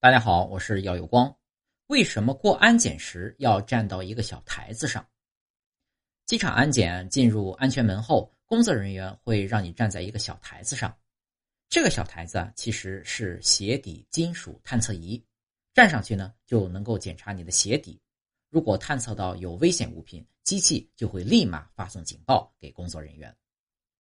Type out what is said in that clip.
大家好，我是耀有光。为什么过安检时要站到一个小台子上？机场安检进入安全门后，工作人员会让你站在一个小台子上。这个小台子其实是鞋底金属探测仪，站上去呢就能够检查你的鞋底。如果探测到有危险物品，机器就会立马发送警报给工作人员。